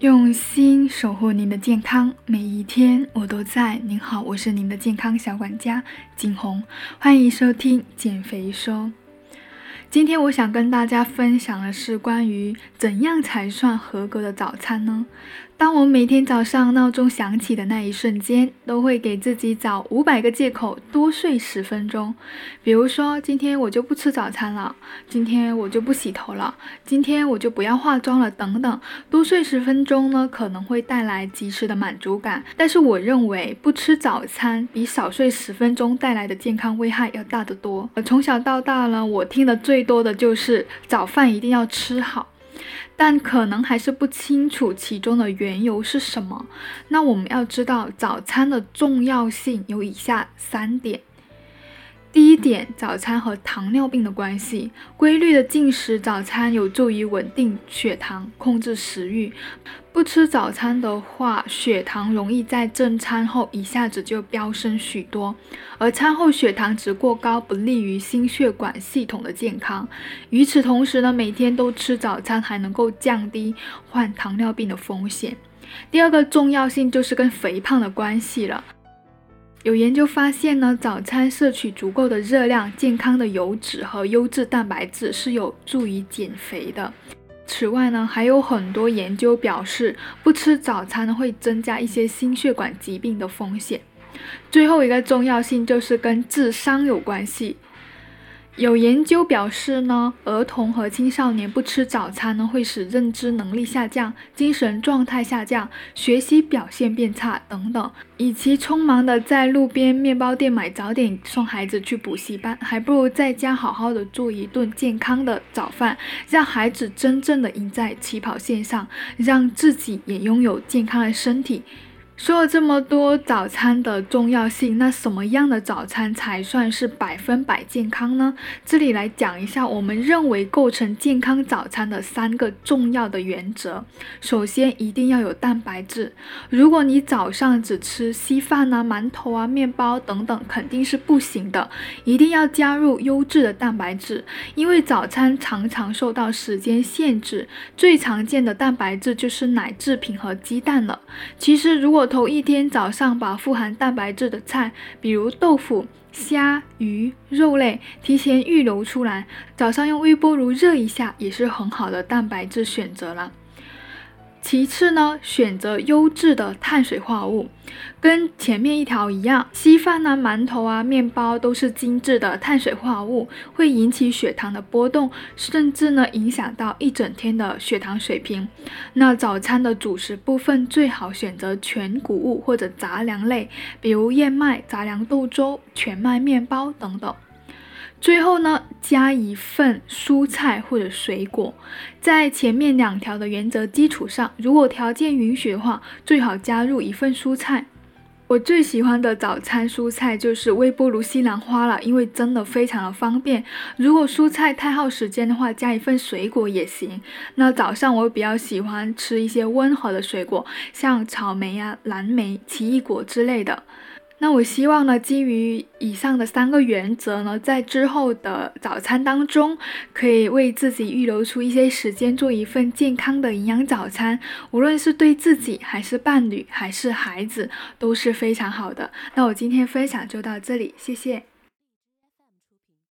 用心守护您的健康，每一天我都在。您好，我是您的健康小管家景红，欢迎收听减肥说。今天我想跟大家分享的是关于怎样才算合格的早餐呢？当我每天早上闹钟响起的那一瞬间，都会给自己找五百个借口多睡十分钟。比如说，今天我就不吃早餐了，今天我就不洗头了，今天我就不要化妆了，等等。多睡十分钟呢，可能会带来及时的满足感，但是我认为不吃早餐比少睡十分钟带来的健康危害要大得多。从小到大呢，我听的最多的就是早饭一定要吃好。但可能还是不清楚其中的缘由是什么。那我们要知道早餐的重要性有以下三点。第一点，早餐和糖尿病的关系。规律的进食早餐有助于稳定血糖，控制食欲。不吃早餐的话，血糖容易在正餐后一下子就飙升许多，而餐后血糖值过高不利于心血管系统的健康。与此同时呢，每天都吃早餐还能够降低患糖尿病的风险。第二个重要性就是跟肥胖的关系了。有研究发现呢，早餐摄取足够的热量、健康的油脂和优质蛋白质是有助于减肥的。此外呢，还有很多研究表示，不吃早餐会增加一些心血管疾病的风险。最后一个重要性就是跟智商有关系。有研究表示呢，儿童和青少年不吃早餐呢，会使认知能力下降、精神状态下降、学习表现变差等等。与其匆忙的在路边面包店买早点送孩子去补习班，还不如在家好好的做一顿健康的早饭，让孩子真正的赢在起跑线上，让自己也拥有健康的身体。说了这么多早餐的重要性，那什么样的早餐才算是百分百健康呢？这里来讲一下，我们认为构成健康早餐的三个重要的原则。首先，一定要有蛋白质。如果你早上只吃稀饭啊、馒头啊、面包等等，肯定是不行的。一定要加入优质的蛋白质，因为早餐常常受到时间限制，最常见的蛋白质就是奶制品和鸡蛋了。其实，如果头一天早上把富含蛋白质的菜，比如豆腐、虾、鱼、肉类，提前预留出来，早上用微波炉热一下，也是很好的蛋白质选择了。其次呢，选择优质的碳水化合物，跟前面一条一样，稀饭啊、馒头啊、面包都是精致的碳水化合物，会引起血糖的波动，甚至呢影响到一整天的血糖水平。那早餐的主食部分最好选择全谷物或者杂粮类，比如燕麦、杂粮豆粥、全麦面包等等。最后呢，加一份蔬菜或者水果，在前面两条的原则基础上，如果条件允许的话，最好加入一份蔬菜。我最喜欢的早餐蔬菜就是微波炉西兰花了，因为真的非常的方便。如果蔬菜太耗时间的话，加一份水果也行。那早上我比较喜欢吃一些温和的水果，像草莓啊、蓝莓、奇异果之类的。那我希望呢，基于以上的三个原则呢，在之后的早餐当中，可以为自己预留出一些时间，做一份健康的营养早餐，无论是对自己还是伴侣还是孩子，都是非常好的。那我今天分享就到这里，谢谢。